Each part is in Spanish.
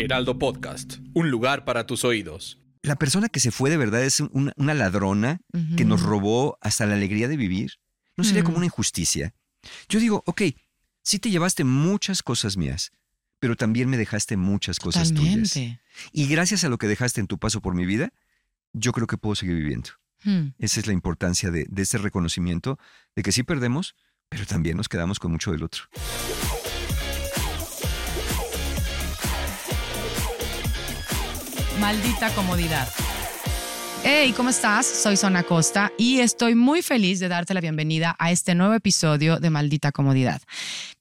Heraldo Podcast, un lugar para tus oídos. La persona que se fue de verdad es una, una ladrona que nos robó hasta la alegría de vivir. ¿No sería como una injusticia? Yo digo, ok, sí te llevaste muchas cosas mías, pero también me dejaste muchas cosas tuyas. Y gracias a lo que dejaste en tu paso por mi vida, yo creo que puedo seguir viviendo. Hmm. Esa es la importancia de, de este reconocimiento, de que sí perdemos, pero también nos quedamos con mucho del otro. Maldita comodidad. Hey, ¿cómo estás? Soy Zona Costa y estoy muy feliz de darte la bienvenida a este nuevo episodio de Maldita Comodidad.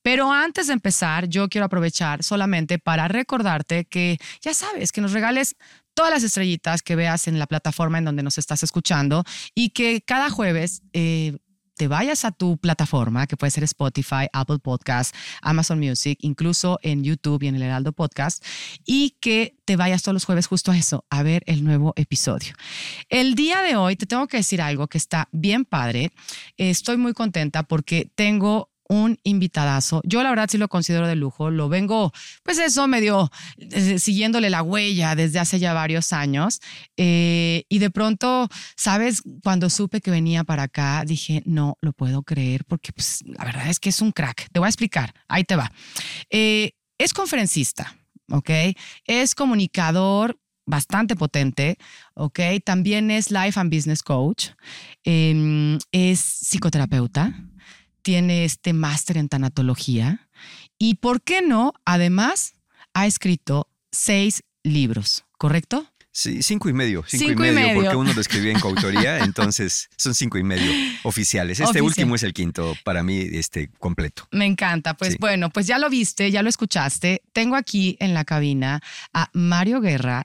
Pero antes de empezar, yo quiero aprovechar solamente para recordarte que ya sabes, que nos regales todas las estrellitas que veas en la plataforma en donde nos estás escuchando y que cada jueves eh, te vayas a tu plataforma, que puede ser Spotify, Apple Podcast, Amazon Music, incluso en YouTube y en el Heraldo Podcast, y que te vayas todos los jueves justo a eso, a ver el nuevo episodio. El día de hoy te tengo que decir algo que está bien padre. Estoy muy contenta porque tengo un invitadazo. Yo la verdad sí lo considero de lujo, lo vengo, pues eso, medio eh, siguiéndole la huella desde hace ya varios años. Eh, y de pronto, ¿sabes? Cuando supe que venía para acá, dije, no lo puedo creer porque pues, la verdad es que es un crack. Te voy a explicar, ahí te va. Eh, es conferencista, ¿ok? Es comunicador bastante potente, ¿ok? También es Life and Business Coach, em, es psicoterapeuta, tiene este máster en tanatología y, ¿por qué no? Además, ha escrito seis libros, ¿correcto? Sí, cinco y medio. Cinco, y, medio, porque uno lo escribía en coautoría, entonces son cinco y medio oficiales. Este Oficial. último es el quinto, para mí, este, completo. Me encanta. Pues Sí. bueno, pues ya lo viste, ya lo escuchaste. Tengo aquí en la cabina a Mario Guerra.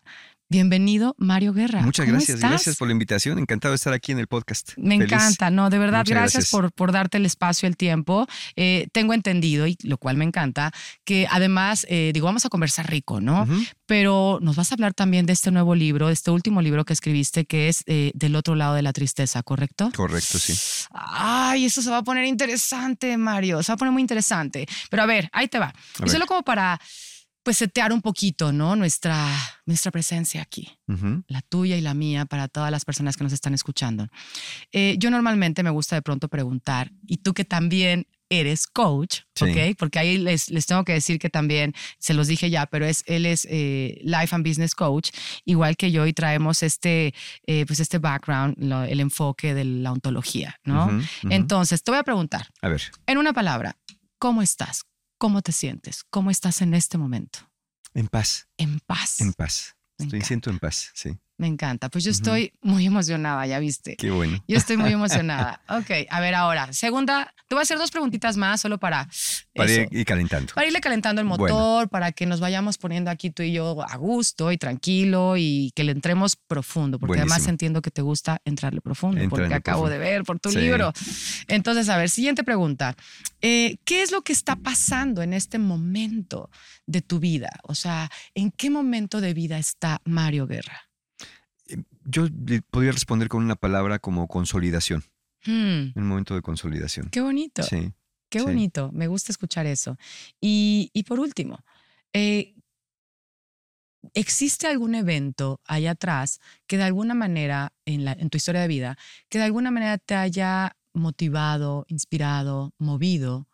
Bienvenido, Mario Guerra. Muchas ¿Cómo gracias, estás? gracias por la invitación. Encantado de estar aquí en el podcast. Me Feliz. encanta, no, de verdad, gracias, gracias. Por, por darte el espacio, el tiempo. Eh, tengo entendido, y lo cual me encanta, que además, eh, digo, vamos a conversar rico, ¿no? Pero nos vas a hablar también de este nuevo libro, de este último libro que escribiste, que es eh, Del otro lado de la tristeza, ¿correcto? Correcto, sí. Ay, eso se va a poner interesante, Mario. Se va a poner muy interesante. Pero a ver, ahí te va. Y ver. solo como para, pues, setear un poquito, ¿no? Nuestra, nuestra presencia aquí Ujú. la tuya y la mía para todas las personas que nos están escuchando. Eh, yo normalmente me gusta de pronto preguntar, y tú que también eres coach, Sí. ¿ok? Porque ahí les, les tengo que decir que también, se los dije ya, pero es, él es eh, Life and Business Coach, igual que yo, y traemos este, eh, pues este background, lo- el enfoque de la ontología, ¿no? Ujú, ujú. Entonces, te voy a preguntar, A ver, en una palabra, ¿cómo estás? ¿Cómo te sientes? ¿Cómo estás en este momento? en paz, En paz. en paz. Me Estoy encanta. siento en paz, sí. Me encanta. Pues yo estoy muy emocionada, ya viste. Qué bueno. Yo estoy muy emocionada. Ok, a ver ahora. Segunda, te voy a hacer dos preguntitas más solo para, Para eso, ir, ir calentando. para irle calentando el motor, Bueno. para que nos vayamos poniendo aquí tú y yo a gusto y tranquilo y que le entremos profundo, porque además Buenísimo. entiendo que te gusta entrarle profundo, porque Entrarle acabo profundo. de ver por tu Sí. libro. Entonces, a ver, siguiente pregunta. Eh, ¿Qué es lo que está pasando en este momento de tu vida? O sea, ¿en qué momento de vida está Mario Guerra? Yo podría responder con una palabra como consolidación. Hmm, Un momento de consolidación. qué bonito. Sí. Qué Sí. bonito, me gusta escuchar eso. Y, y por último, eh, ¿existe algún evento allá atrás que de alguna manera, en, la, en tu historia de vida, que de alguna manera te haya motivado, inspirado, movido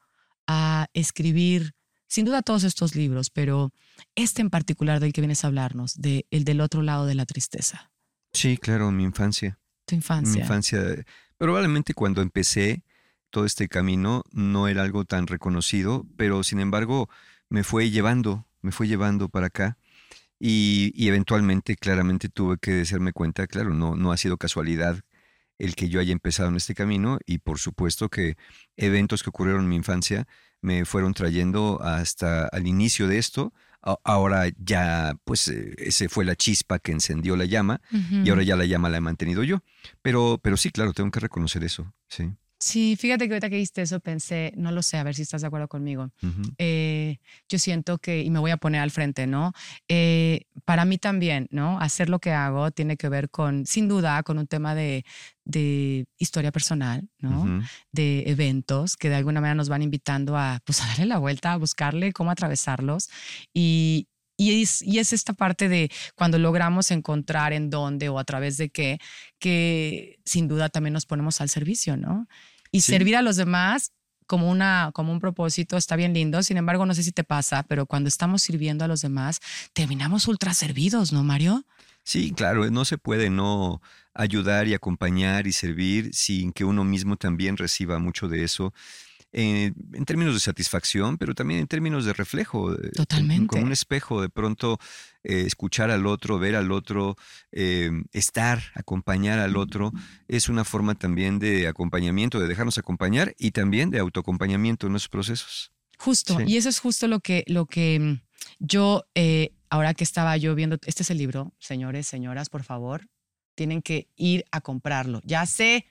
a escribir, sin duda todos estos libros, pero este en particular del que vienes a hablarnos, de el del otro lado de la tristeza, Sí, claro, mi infancia. tu infancia? Mi infancia. Probablemente cuando empecé todo este camino no era algo tan reconocido, pero sin embargo me fue llevando, me fue llevando para acá. Y, y eventualmente, claramente, tuve que hacerme cuenta, claro, no, no ha sido casualidad el que yo haya empezado en este camino y por supuesto que eventos que ocurrieron en mi infancia me fueron trayendo hasta al inicio de esto. Ahora ya, pues, eh, ese fue la chispa que encendió la llama y ahora ya la llama la he mantenido yo. Pero, pero sí, claro, tengo que reconocer eso. Sí. Sí, fíjate que ahorita que viste eso pensé, no lo sé, a ver si estás de acuerdo conmigo. Ujú. Eh, yo siento que, y me voy a poner al frente, ¿no? Eh, para mí también, ¿no? Hacer lo que hago tiene que ver con, sin duda, con un tema de, de historia personal, ¿no? Ujú. De eventos que de alguna manera nos van invitando a, pues, a darle la vuelta, a buscarle cómo atravesarlos. Y, y es, y es esta parte de cuando logramos encontrar en dónde o a través de qué, que sin duda también nos ponemos al servicio, ¿no? Y Sí. servir a los demás como, una, como un propósito está bien lindo. Sin embargo, no sé si te pasa, pero cuando estamos sirviendo a los demás, terminamos ultra servidos, ¿no, Mario? Sí, claro, no se puede no ayudar y acompañar y servir sin que uno mismo también reciba mucho de eso. Eh, en términos de satisfacción, pero también en términos de reflejo. eh, Totalmente. Como un espejo, de pronto eh, escuchar al otro, ver al otro, eh, estar, acompañar al otro, es una forma también de acompañamiento, de dejarnos acompañar y también de autoacompañamiento en esos procesos. Justo, Sí. y eso es justo lo que, lo que mm, yo, ahora que estaba yo viendo, este es el libro, señores, señoras, por favor, tienen que ir a comprarlo. Ya sé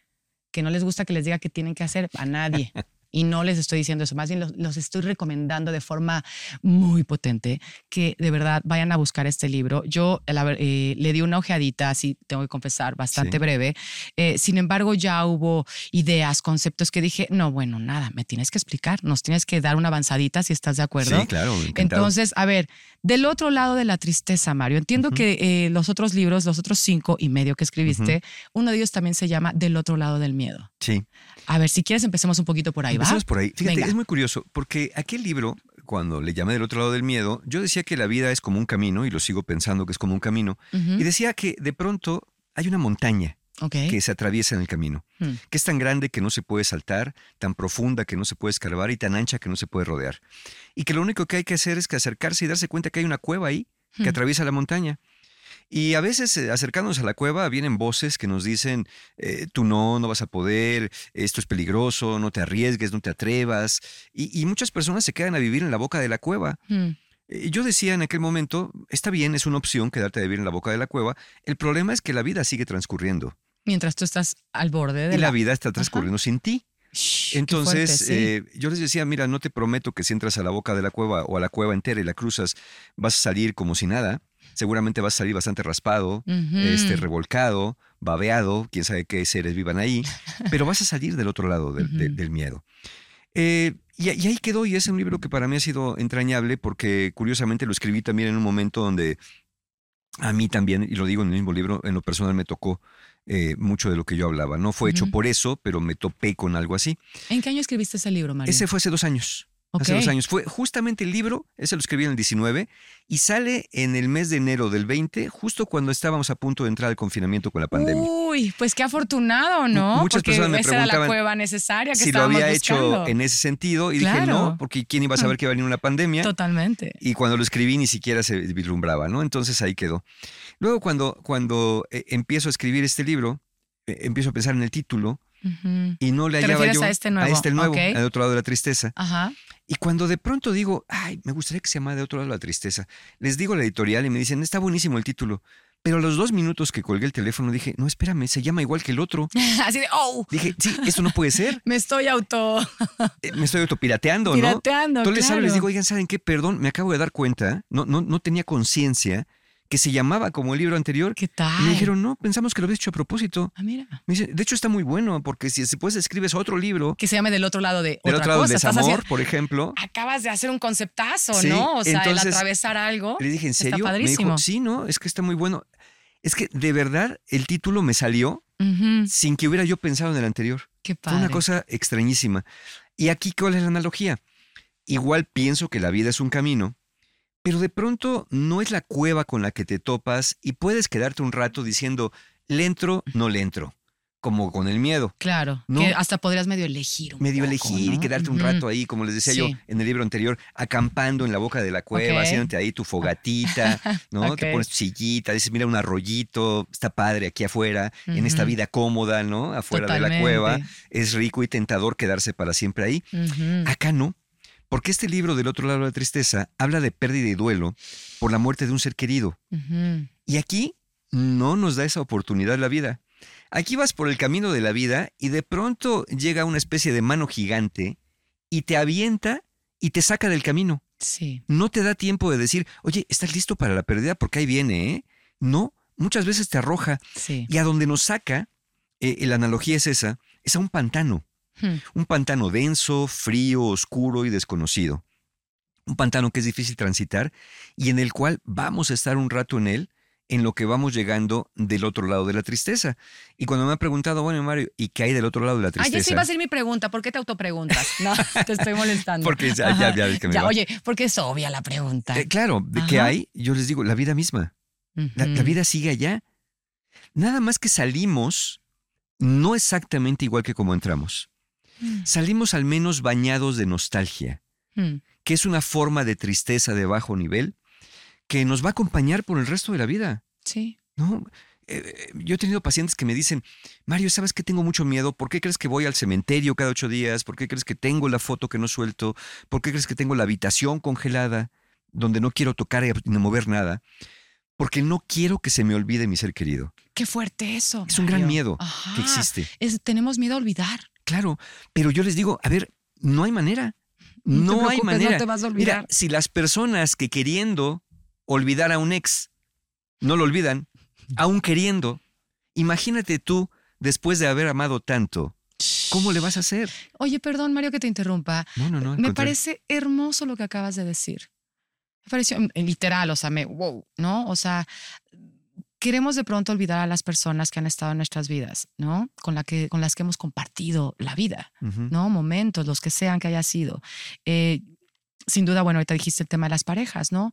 que no les gusta que les diga qué tienen que hacer a nadie. Y no les estoy diciendo eso, más bien los, los estoy recomendando de forma muy potente que de verdad vayan a buscar este libro. Yo la eh, le di una ojeadita, así tengo que confesar, bastante Sí. breve. Eh, sin embargo, ya hubo ideas, conceptos que dije, no, bueno, nada, me tienes que explicar, nos tienes que dar una avanzadita si estás de acuerdo. Sí, claro. encantado. Entonces, a ver, del otro lado de la tristeza, Mario, entiendo que eh, los otros libros, los otros cinco y medio que escribiste, uno de ellos también se llama Del otro lado del miedo. sí. A ver, si quieres empecemos un poquito por ahí, ¿va? Empecemos por ahí. Fíjate, Venga. es muy curioso, porque aquel libro, cuando le llamé del otro lado del miedo, yo decía que la vida es como un camino, y lo sigo pensando que es como un camino, y decía que de pronto hay una montaña Que se atraviesa en el camino, Hmm. que es tan grande que no se puede saltar, tan profunda que no se puede escarbar y tan ancha que no se puede rodear. Y que lo único que hay que hacer es que acercarse y darse cuenta que hay una cueva ahí que Hmm. atraviesa la montaña. Y a veces eh, acercándonos a la cueva vienen voces que nos dicen, eh, tú no, no vas a poder, esto es peligroso, no te arriesgues, no te atrevas. Y, y muchas personas se quedan a vivir en la boca de la cueva. Hmm. Eh, Yo decía en aquel momento, está bien, es una opción quedarte a vivir en la boca de la cueva. El problema es que la vida sigue transcurriendo Mientras tú estás al borde de y la vida está transcurriendo sin ti. Shh, Entonces, fuerte, sí. eh, yo les decía, mira, no te prometo que si entras a la boca de la cueva o a la cueva entera y la cruzas, vas a salir como si nada. Seguramente vas a salir bastante raspado, Ujú. este, revolcado, babeado, quién sabe qué seres vivan ahí, pero vas a salir del otro lado del, de- Ujú. del miedo. Eh, y, y ahí quedó, y es un libro que para mí ha sido entrañable porque curiosamente lo escribí también en un momento donde a mí también, y lo digo en el mismo libro, en lo personal me tocó eh, mucho de lo que yo hablaba. No fue hecho por eso, pero me topé con algo así. ¿En qué año escribiste ese libro, Mario? Ese fue hace dos años. Hace dos años. Fue justamente el libro, ese lo escribí en el 19, y sale en el mes de enero del 20, justo cuando estábamos a punto de entrar al confinamiento con la pandemia. Uy, pues qué afortunado, ¿no? Muchas Porque personas me esa era la preguntaban cueva necesaria que si lo había buscando. hecho en ese sentido, y dije no, porque ¿quién iba a saber que iba a venir una pandemia? Totalmente. Y cuando lo escribí ni siquiera se vislumbraba, ¿no? Entonces ahí quedó. Luego cuando, cuando eh, empiezo a escribir este libro, eh, empiezo a pensar en el título y no le ¿Te hallaba yo a este nuevo? Ok. al otro lado de la tristeza. Ajá. Y cuando de pronto digo, ay, me gustaría que se llamara de otro lado la tristeza, les digo la editorial y me dicen, está buenísimo el título. Pero a los dos minutos que colgué el teléfono dije, no, espérame, se llama igual que el otro. Así de, oh, Dije, sí, esto no puede ser. me estoy auto Eh, Me estoy autopirateando, ¿no? pirateando. Entonces les hablo y les digo, oigan, ¿saben qué? Perdón, me acabo de dar cuenta, no, no, no tenía conciencia que se llamaba como el libro anterior. ¿Qué tal? Y me dijeron, no, pensamos que lo habías hecho a propósito. Ah, mira. Me dice, de hecho está muy bueno, porque si después escribes otro libro, Que se llame del otro lado de del otra otro lado, Estás desamor, haciendo- por ejemplo, Acabas de hacer un conceptazo, Sí, ¿no? O sea, entonces, el atravesar algo. Le dije, ¿en Está serio? Me padrísimo. dijo, sí, no, es que está muy bueno. Es que de verdad el título me salió sin que hubiera yo pensado en el anterior. Qué Fue padre. una cosa extrañísima. Y aquí, ¿cuál es la analogía? Igual pienso que la vida es un camino, pero de pronto no es la cueva con la que te topas y puedes quedarte un rato diciendo, le entro, no le entro, como con el miedo. Claro. No. Que hasta podrías medio elegir. un Medio poco, elegir y quedarte un rato ahí, como les decía yo en el libro anterior, acampando en la boca de la cueva, haciéndote ahí tu fogatita, ¿no? Te pones tu sillita, dices, mira un arroyito, está padre aquí afuera, en esta vida cómoda, ¿no? Afuera de la cueva. Es rico y tentador quedarse para siempre ahí. Acá no, porque este libro del otro lado de la tristeza habla de pérdida y duelo por la muerte de un ser querido. Y aquí no nos da esa oportunidad la vida. Aquí vas por el camino de la vida y de pronto llega una especie de mano gigante y te avienta y te saca del camino. Sí. No te da tiempo de decir, oye, ¿estás listo para la pérdida? Porque ahí viene, ¿eh? No, muchas veces te arroja. Sí. Y a donde nos saca, eh, la analogía es esa, es a un pantano. Hmm. Un pantano denso, frío, oscuro y desconocido. un pantano que es difícil transitar y en el cual vamos a estar un rato en él en lo que vamos llegando del otro lado de la tristeza. Y cuando me han preguntado, bueno, Mario, ¿y qué hay del otro lado de la tristeza? Ay, esa iba a ser mi pregunta. ¿Por qué te autopreguntas? No, te estoy molestando. Porque ya, ya, ya, ves que me Ya, va. oye, porque es obvia la pregunta. Eh, claro, ¿de qué hay? Yo les digo, la vida misma. La, la vida sigue allá. Nada más que salimos no exactamente igual que como entramos. Mm. Salimos al menos bañados de nostalgia, Mm. que es una forma de tristeza de bajo nivel que nos va a acompañar por el resto de la vida. Sí. ¿no? Eh, yo he tenido pacientes que me dicen, Mario, ¿sabes que tengo mucho miedo? ¿Por qué crees que voy al cementerio cada ocho días? ¿Por qué crees que tengo la foto que no suelto? ¿Por qué crees que tengo la habitación congelada donde no quiero tocar y ni mover nada? Porque no quiero que se me olvide mi ser querido. Qué fuerte eso. Es un gran miedo Ajá. que existe. Es- tenemos miedo a olvidar. Claro, pero yo les digo, a ver, no hay manera. No hay manera. no te vas a olvidar. Mira, si las personas que queriendo olvidar a un ex no lo olvidan, aún queriendo, imagínate tú, después de haber amado tanto, ¿cómo le vas a hacer? Oye, perdón, Mario, que te interrumpa. No, no, no. Me parece hermoso lo que acabas de decir. Me pareció literal, o sea, me, wow, ¿no? O sea, queremos de pronto olvidar a las personas que han estado en nuestras vidas, ¿no? Con, la que, con las que hemos compartido la vida. ¿no? Momentos, los que sean que haya sido. Eh, sin duda, bueno, ahorita dijiste el tema de las parejas, ¿no?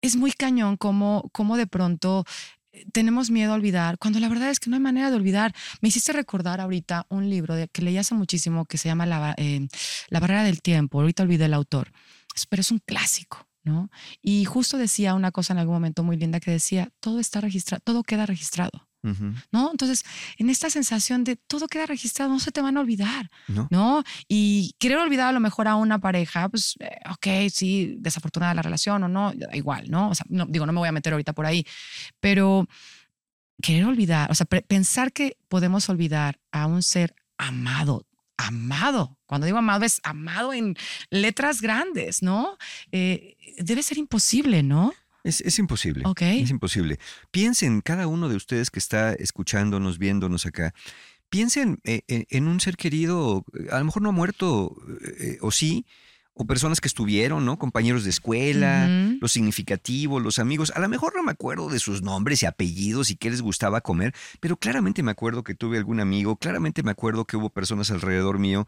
Es muy cañón como, como de pronto eh, tenemos miedo a olvidar, cuando la verdad es que no hay manera de olvidar. Me hiciste recordar ahorita un libro de, que leí hace muchísimo que se llama La, eh, La barrera del tiempo, ahorita olvidé el autor, pero es un clásico, ¿no? Y justo decía una cosa en algún momento muy linda que decía, todo está registrado, todo queda registrado. ¿No? Entonces, en esta sensación de todo queda registrado, no se te van a olvidar, ¿No? ¿no? Y querer olvidar a lo mejor a una pareja, pues, eh, ok, sí, desafortunada la relación o no, da igual, ¿no? O sea, no, digo, no me voy a meter ahorita por ahí, pero querer olvidar, o sea, pensar que podemos olvidar a un ser amado, amado, cuando digo amado es amado en letras grandes, ¿no? Eh, debe ser imposible, ¿no? Es, es imposible. Ok. Es imposible. Piensen, cada uno de ustedes que está escuchándonos, viéndonos acá, piensen eh, eh, en un ser querido, a lo mejor no ha muerto, eh, o sí, o personas que estuvieron, ¿no? Compañeros de escuela, los significativos, los amigos. A lo mejor no me acuerdo de sus nombres y apellidos y qué les gustaba comer, pero claramente me acuerdo que tuve algún amigo, claramente me acuerdo que hubo personas alrededor mío.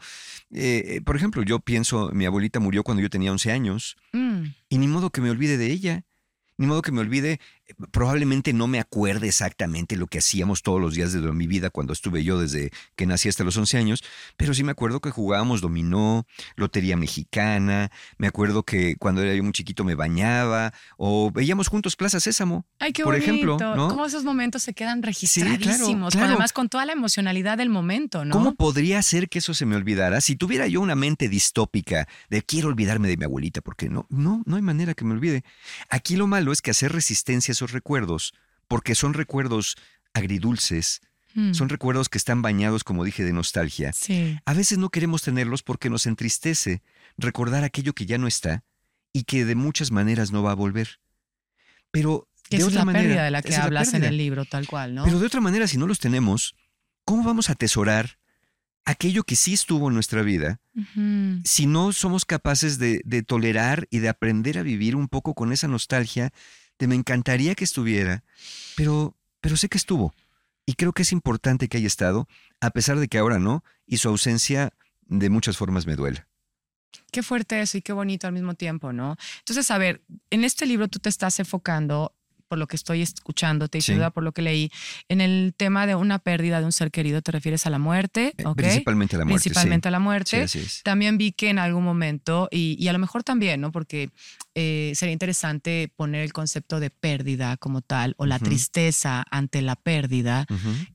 Eh, eh, por ejemplo, yo pienso, mi abuelita murió cuando yo tenía 11 años Mm. y ni modo que me olvide de ella. Ni modo que me olvide, probablemente no me acuerde exactamente lo que hacíamos todos los días de mi vida cuando estuve yo desde que nací hasta los 11 años, pero sí me acuerdo que jugábamos dominó, lotería mexicana, me acuerdo que cuando era yo muy chiquito me bañaba o veíamos juntos Plaza Sésamo. Ay, qué por bonito. ejemplo, ¿no? Cómo esos momentos se quedan registradísimos. claro. Además, con toda la emocionalidad del momento, ¿no? ¿Cómo podría ser que eso se me olvidara si tuviera yo una mente distópica de quiero olvidarme de mi abuelita? Porque no, no, no hay manera que me olvide. Aquí lo malo es que hacer resistencia a esos recuerdos, porque son recuerdos agridulces, Mm. son recuerdos que están bañados, como dije, de nostalgia. Sí. A veces no queremos tenerlos porque nos entristece recordar aquello que ya no está y que de muchas maneras no va a volver. Pero Que de esa es otra la manera, pérdida de la que es la hablas en el libro, tal cual, ¿no? Pero de otra manera, si no los tenemos, ¿cómo vamos a atesorar aquello que sí estuvo en nuestra vida si no somos capaces de, de tolerar y de aprender a vivir un poco con esa nostalgia de me encantaría que estuviera, pero, pero sé que estuvo. Y creo que es importante que haya estado, a pesar de que ahora no, y su ausencia de muchas formas me duela. Qué fuerte eso y qué bonito al mismo tiempo, ¿no? Entonces, a ver, en este libro tú te estás enfocando, por lo que estoy escuchándote y Sí. duda por lo que leí, en el tema de una pérdida de un ser querido, te refieres a la muerte, Eh. Principalmente a la muerte. sí. Principalmente a la muerte. así es. También vi que en algún momento, y, y a lo mejor también, ¿no? Porque eh, sería interesante poner el concepto de pérdida como tal, o la tristeza ante la pérdida,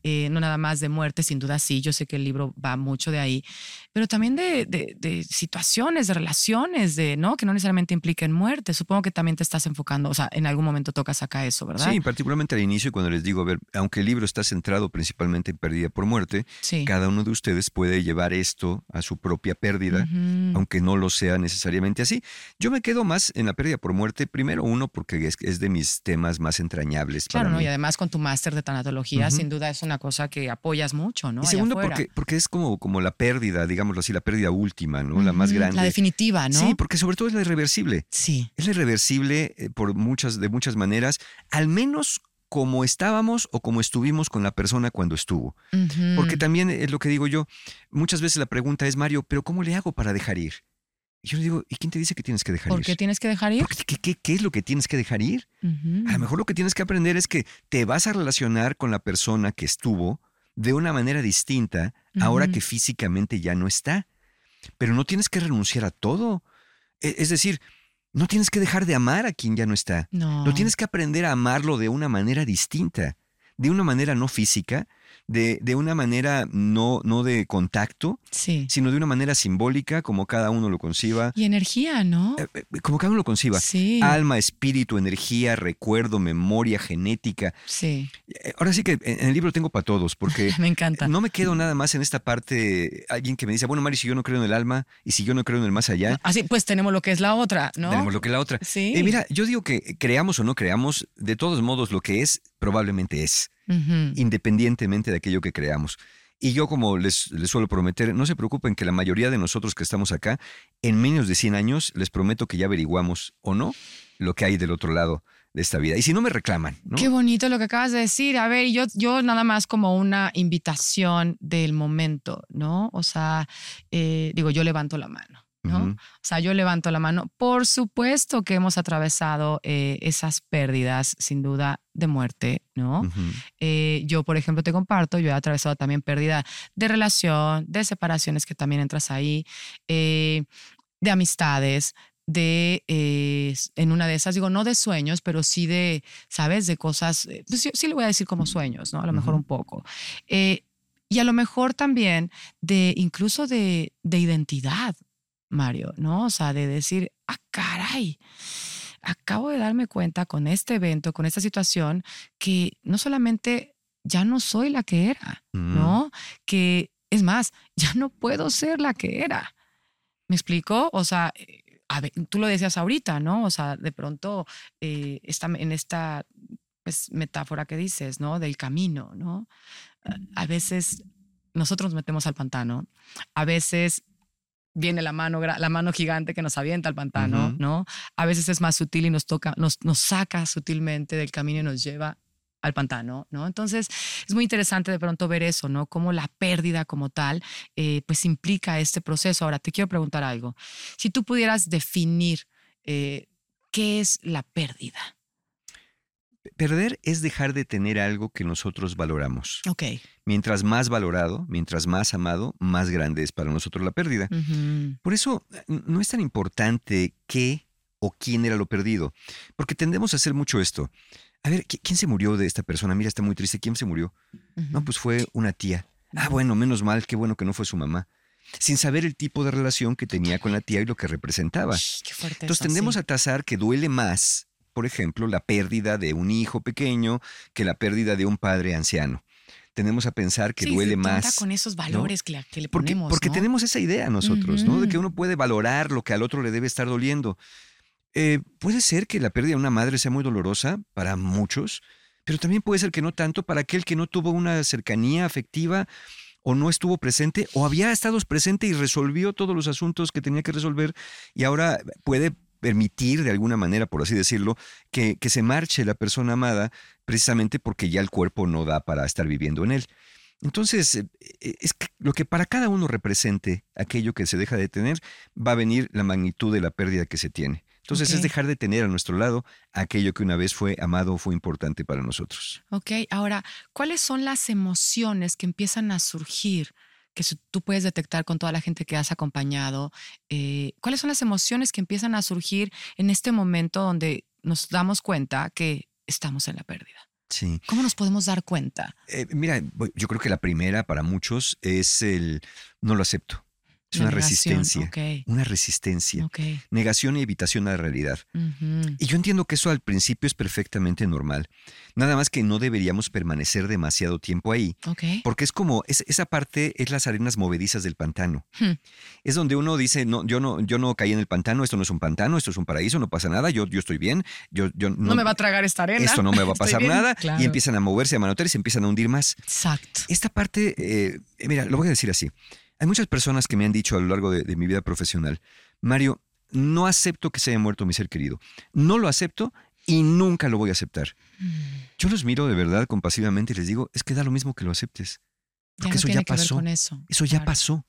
eh, no nada más de muerte, sin duda sí, yo sé que el libro va mucho de ahí, pero también de, de- de situaciones, de relaciones, de, ¿no? Que no necesariamente impliquen muerte. Supongo que también te estás enfocando, o sea, en algún momento tocas acá eso, ¿verdad? Sí, particularmente al inicio, cuando les digo, a ver, aunque el libro está centrado principalmente en pérdida por muerte, Sí. cada uno de ustedes puede llevar esto a su propia pérdida, aunque no lo sea necesariamente así. Yo me quedo más en la pérdida por muerte, primero uno, porque es, es de mis temas más entrañables. Claro, para ¿no? mí. Y además con tu máster de tanatología, sin duda es una cosa que apoyas mucho, ¿no? Y Allá segundo, afuera. porque, porque es como, como la pérdida, digámoslo así, la pérdida última, ¿no? La más grande. La definitiva, ¿no? Sí, porque sobre todo es la irreversible. Sí. Es la irreversible eh, por muchas, de muchas maneras, al menos como estábamos o como estuvimos con la persona cuando estuvo. Porque también es lo que digo yo, muchas veces la pregunta es, Mario, ¿pero cómo le hago para dejar ir? Y yo le digo, ¿y quién te dice que tienes que dejar ¿Por ir? qué tienes que dejar ir? ¿qué, qué, qué es lo que tienes que dejar ir? A lo mejor lo que tienes que aprender es que te vas a relacionar con la persona que estuvo de una manera distinta ahora que físicamente ya no está. Pero no tienes que renunciar a todo. E- Es decir, no tienes que dejar de amar a quien ya no está. No. No tienes que aprender a amarlo de una manera distinta, de una manera no física, de, de una manera no, no de contacto, Sí. sino de una manera simbólica, como cada uno lo conciba, Y energía, ¿no? eh, eh, como cada uno lo conciba. Sí. Alma, espíritu, energía, recuerdo, memoria, genética. Sí. Eh, Ahora sí que en el libro tengo para todos, porque Me encanta. no me quedo nada más en esta parte, alguien que me dice, bueno, Mario, si yo no creo en el alma y si yo no creo en el más allá, Así, pues tenemos lo que es la otra, ¿no? tenemos lo que la otra. Sí. Eh, mira, yo digo que creamos o no creamos, de todos modos lo que es, probablemente es, independientemente de aquello que creamos. Y yo, como les, les suelo prometer, no se preocupen que la mayoría de nosotros que estamos acá, en menos de 100 años, les prometo que ya averiguamos o no lo que hay del otro lado de esta vida. Y si no me reclaman, ¿no? Qué bonito lo que acabas de decir. A ver, yo, yo nada más como una invitación del momento, ¿no? O sea, eh, digo, yo levanto la mano. O sea, yo levanto la mano. Por supuesto que hemos atravesado eh, esas pérdidas, sin duda, de muerte, ¿no? Eh, yo, por ejemplo, te comparto, yo he atravesado también pérdida de relación, de separaciones que también entras ahí, eh, de amistades, de, eh, en una de esas, digo, no de sueños, pero sí de, ¿sabes? De cosas, pues yo sí le voy a decir como sueños, ¿no? A lo mejor un poco. Eh, y a lo mejor también de, incluso de, de identidad, Mario, ¿no? O sea, de decir, ah, caray, acabo de darme cuenta con este evento, con esta situación, que no solamente ya no soy la que era, Mm. ¿no? Que es más, ya no puedo ser la que era. ¿Me explico? O sea, eh, a ver, tú lo decías ahorita, ¿no? O sea, de pronto eh, esta- en esta pues, metáfora que dices, ¿no? Del camino, ¿no? A- A veces nosotros nos metemos al pantano, a veces viene la mano, la mano gigante que nos avienta al pantano. ¿no? A veces es más sutil y nos toca, nos, nos saca sutilmente del camino y nos lleva al pantano, ¿no? Entonces es muy interesante de pronto ver eso, ¿no? Cómo la pérdida como tal, eh, pues implica este proceso. Ahora, te quiero preguntar algo. Si tú pudieras definir eh, qué es la pérdida. Perder es dejar de tener algo que nosotros valoramos. Ok. Mientras más valorado, mientras más amado, más grande es para nosotros la pérdida. Por eso no es tan importante qué o quién era lo perdido, porque tendemos a hacer mucho esto. A ver, ¿qui- ¿quién se murió de esta persona? Mira, está muy triste. ¿Quién se murió? No, pues fue una tía. Ah, bueno, menos mal, qué bueno que no fue su mamá. Sin saber el tipo de relación que tenía con la tía y lo que representaba. Qué fuerte. Entonces eso, tendemos sí. a tasar que duele más, por ejemplo, la pérdida de un hijo pequeño que la pérdida de un padre anciano. Tendemos a pensar que Sí, duele se más. con esos valores que, le Porque, ponemos. porque ¿no? tenemos esa idea nosotros, ¿no? De que uno puede valorar lo que al otro le debe estar doliendo. Eh, puede ser que la pérdida de una madre sea muy dolorosa para muchos, pero también puede ser que no tanto para aquel que no tuvo una cercanía afectiva o no estuvo presente o había estado presente y resolvió todos los asuntos que tenía que resolver y ahora puede permitir de alguna manera, por así decirlo, que, que se marche la persona amada precisamente porque ya el cuerpo no da para estar viviendo en él. Entonces, eh, eh, es que lo que para cada uno represente aquello que se deja de tener, va a venir la magnitud de la pérdida que se tiene. Entonces es dejar de tener a nuestro lado aquello que una vez fue amado o fue importante para nosotros. Ok, ahora, ¿cuáles son las emociones que empiezan a surgir? Que tú puedes detectar con toda la gente que has acompañado, eh, ¿cuáles son las emociones que empiezan a surgir en este momento donde nos damos cuenta que estamos en la pérdida? Sí. ¿Cómo nos podemos dar cuenta? Eh, mira, yo creo que la primera para muchos es el no lo acepto. Es una resistencia. Una resistencia. Negación y evitación a la realidad. Y yo entiendo que eso al principio es perfectamente normal. Nada más que no deberíamos permanecer demasiado tiempo ahí. Porque es como, es- esa parte es las arenas movedizas del pantano. Hmm. Es donde uno dice, no, yo no, yo no caí en el pantano, esto no es un pantano, esto es un paraíso, no pasa nada, yo, yo estoy bien, yo, yo No, me va a tragar esta arena. esto no me va a pasar nada, Claro. y empiezan a moverse, a manotear y se empiezan a hundir más. Exacto. Esta parte, eh, mira, lo voy a decir así. Hay muchas personas que me han dicho a lo largo de, de mi vida profesional, Mario, no acepto que se haya muerto mi ser querido. No lo acepto y nunca lo voy a aceptar. Mm. Yo los miro de verdad compasivamente y les digo, es que da lo mismo que lo aceptes. Ya Porque no eso tiene ya que ver pasó. con eso. Eso ya Claro. pasó.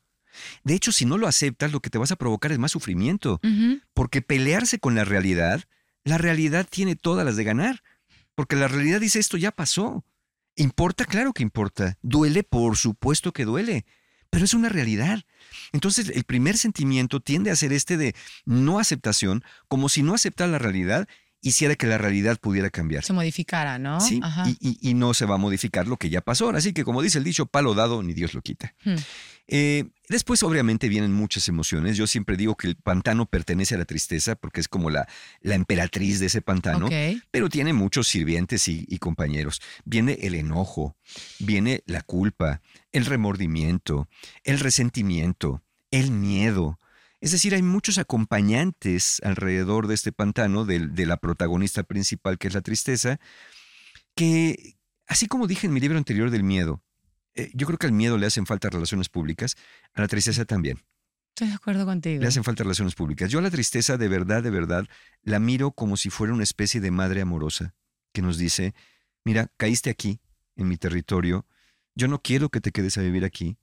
De hecho, si no lo aceptas, lo que te vas a provocar es más sufrimiento. Porque pelearse con la realidad, la realidad tiene todas las de ganar. Porque la realidad dice esto ya pasó. ¿Importa? Claro que importa. Duele, por supuesto que duele. Pero es una realidad. Entonces, el primer sentimiento tiende a ser este de no aceptación, como si no aceptar la realidad hiciera que la realidad pudiera cambiar. Se modificara, ¿no? Sí, Ajá. y, y- y no se va a modificar lo que ya pasó. Así que, como dice el dicho, palo dado, ni Dios lo quita. Hmm. Eh, después, obviamente, vienen muchas emociones. Yo siempre digo que el pantano pertenece a la tristeza porque es como la, la emperatriz de ese pantano, pero tiene muchos sirvientes y, y compañeros. Viene el enojo, viene la culpa, el remordimiento, el resentimiento, el miedo. Es decir, hay muchos acompañantes alrededor de este pantano, del- de, la protagonista principal, que es la tristeza, que, así como dije en mi libro anterior del miedo, eh, yo creo que al miedo le hacen falta relaciones públicas, a la tristeza también. Estoy de acuerdo contigo. Le hacen falta relaciones públicas. Yo a la tristeza, de verdad, de verdad, la miro como si fuera una especie de madre amorosa que nos dice, mira, caíste aquí, en mi territorio, yo no quiero que te quedes a vivir aquí,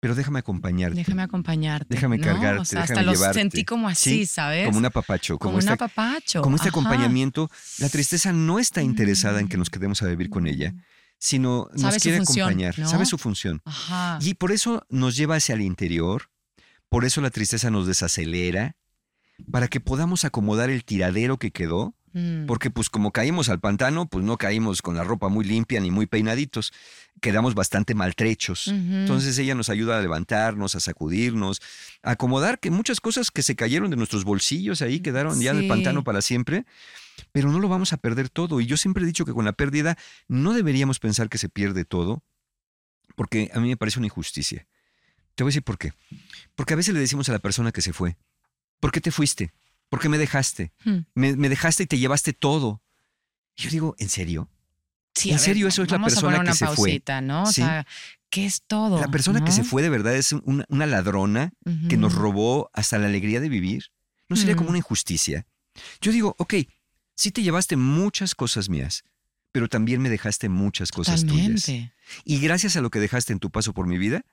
pero déjame acompañarte. Déjame acompañarte. Déjame ¿no? cargarte, O sea, hasta déjame lo llevarte. sentí como así, Sí, ¿sabes? Como un apapacho, Como como, un apapacho. como este Ajá. acompañamiento. La tristeza no está interesada en que nos quedemos a vivir con ella, sino nos quiere función, acompañar, ¿no? sabe su función. Ajá. Y por eso nos lleva hacia el interior, por eso la tristeza nos desacelera, para que podamos acomodar el tiradero que quedó, Mm. porque pues como caímos al pantano, pues no caímos con la ropa muy limpia ni muy peinaditos, quedamos bastante maltrechos. Entonces ella nos ayuda a levantarnos, a sacudirnos, a acomodar que muchas cosas que se cayeron de nuestros bolsillos ahí quedaron ya en el pantano para siempre, pero no lo vamos a perder todo. Y yo siempre he dicho que con la pérdida no deberíamos pensar que se pierde todo, porque a mí me parece una injusticia. Te voy a decir por qué. Porque a veces le decimos a la persona que se fue, ¿por qué te fuiste? ¿Por qué me dejaste? Hmm. Me, me dejaste y te llevaste todo. Y yo digo, ¿en serio? Sí, ¿En ver, serio eso es la persona poner una que se fue? ¿no? O Sí. sea, ¿qué es todo? La persona que se fue de verdad es una, una ladrona que nos robó hasta la alegría de vivir. ¿No sería como una injusticia? Yo digo, ok, sí te llevaste muchas cosas mías, pero también me dejaste muchas cosas tuyas. Y gracias a lo que dejaste en tu paso por mi vida,